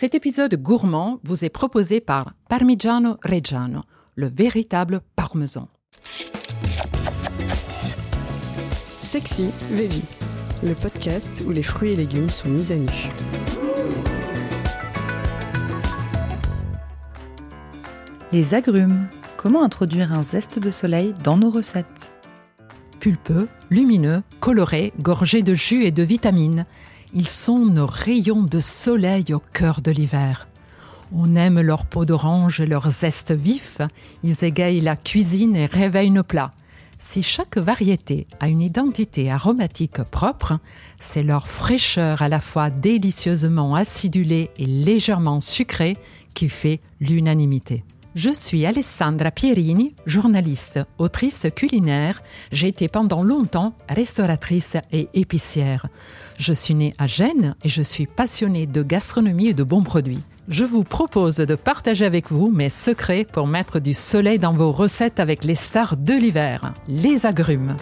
Cet épisode gourmand vous est proposé par Parmigiano Reggiano, le véritable parmesan. Sexy Veggie, le podcast où les fruits et légumes sont mis à nu. Les agrumes. Comment introduire un zeste de soleil dans nos recettes? Pulpeux, lumineux, colorés, gorgés de jus et de vitamines, ils sont nos rayons de soleil au cœur de l'hiver. On aime leur peau d'orange et leur zeste vif, ils égayent la cuisine et réveillent nos plats. Si chaque variété a une identité aromatique propre, c'est leur fraîcheur à la fois délicieusement acidulée et légèrement sucrée qui fait l'unanimité. Je suis Alessandra Pierini, journaliste, autrice culinaire. J'ai été pendant longtemps restauratrice et épicière. Je suis née à Gênes et je suis passionnée de gastronomie et de bons produits. Je vous propose de partager avec vous mes secrets pour mettre du soleil dans vos recettes avec les stars de l'hiver, les agrumes.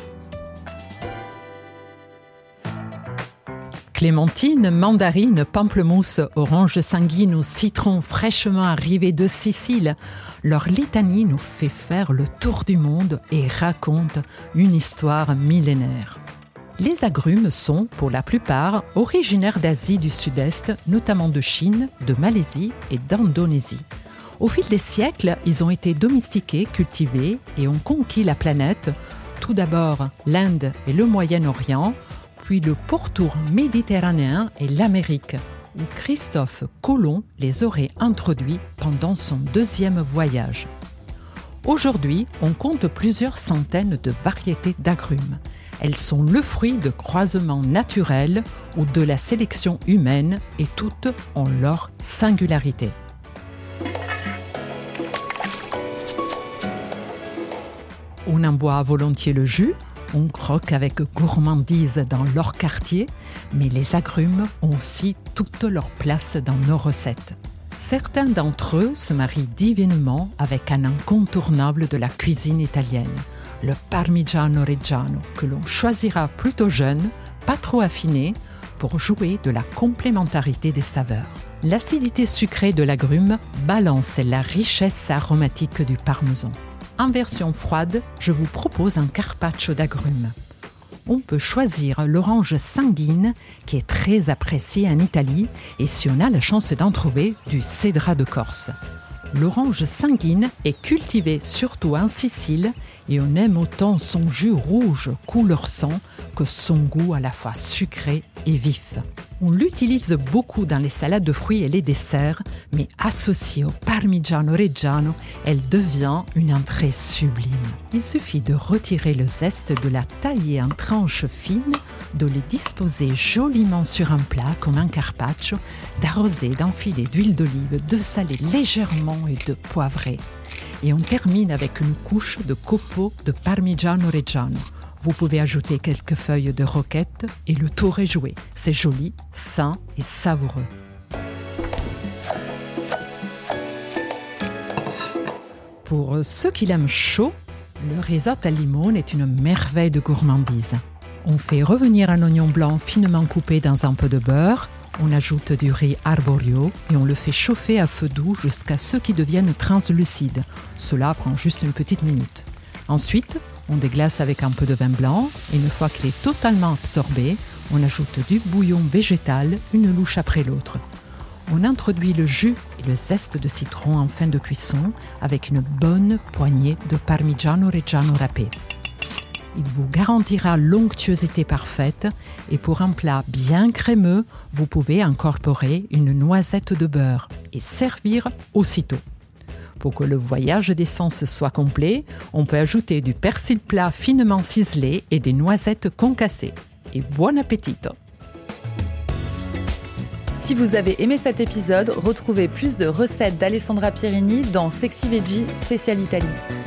Clémentine, mandarine, pamplemousse, orange sanguine ou citron fraîchement arrivés de Sicile, leur litanie nous fait faire le tour du monde et raconte une histoire millénaire. Les agrumes sont, pour la plupart, originaires d'Asie du Sud-Est, notamment de Chine, de Malaisie et d'Indonésie. Au fil des siècles, ils ont été domestiqués, cultivés et ont conquis la planète, tout d'abord l'Inde et le Moyen-Orient, le pourtour méditerranéen et l'Amérique, où Christophe Colomb les aurait introduits pendant son deuxième voyage. Aujourd'hui, on compte plusieurs centaines de variétés d'agrumes. Elles sont le fruit de croisements naturels ou de la sélection humaine et toutes ont leur singularité. On en boit volontiers le jus, on croque avec gourmandise dans leur quartier, mais les agrumes ont aussi toute leur place dans nos recettes. Certains d'entre eux se marient divinement avec un incontournable de la cuisine italienne, le Parmigiano Reggiano, que l'on choisira plutôt jeune, pas trop affiné, pour jouer de la complémentarité des saveurs. L'acidité sucrée de l'agrume balance la richesse aromatique du parmesan. En version froide, je vous propose un carpaccio d'agrumes. On peut choisir l'orange sanguine qui est très apprécié en Italie et si on a la chance d'en trouver, du cédra de Corse. L'orange sanguine est cultivée surtout en Sicile et on aime autant son jus rouge couleur sang que son goût à la fois sucré et vif. On l'utilise beaucoup dans les salades de fruits et les desserts, mais associée au Parmigiano Reggiano, elle devient une entrée sublime. Il suffit de retirer le zeste, de la tailler en tranches fines, de les disposer joliment sur un plat comme un carpaccio, d'arroser d'un filet d'huile d'olive, de saler légèrement et de poivrer. Et on termine avec une couche de copeaux de Parmigiano Reggiano. Vous pouvez ajouter quelques feuilles de roquette et le tour est joué. C'est joli, sain et savoureux. Pour ceux qui l'aiment chaud, le risotto à limone est une merveille de gourmandise. On fait revenir un oignon blanc finement coupé dans un peu de beurre, on ajoute du riz arborio et on le fait chauffer à feu doux jusqu'à ce qu'il devienne translucide. Cela prend juste une petite minute. Ensuite, on déglace avec un peu de vin blanc et une fois qu'il est totalement absorbé, on ajoute du bouillon végétal, une louche après l'autre. On introduit le jus et le zeste de citron en fin de cuisson avec une bonne poignée de Parmigiano Reggiano râpé. Il vous garantira l'onctuosité parfaite et pour un plat bien crémeux, vous pouvez incorporer une noisette de beurre et servir aussitôt. Pour que le voyage d'essence soit complet, on peut ajouter du persil plat finement ciselé et des noisettes concassées. Et bon appétit Si vous avez aimé cet épisode, retrouvez plus de recettes d'Alessandra Pierini dans Sexy Veggie Spécial Italie.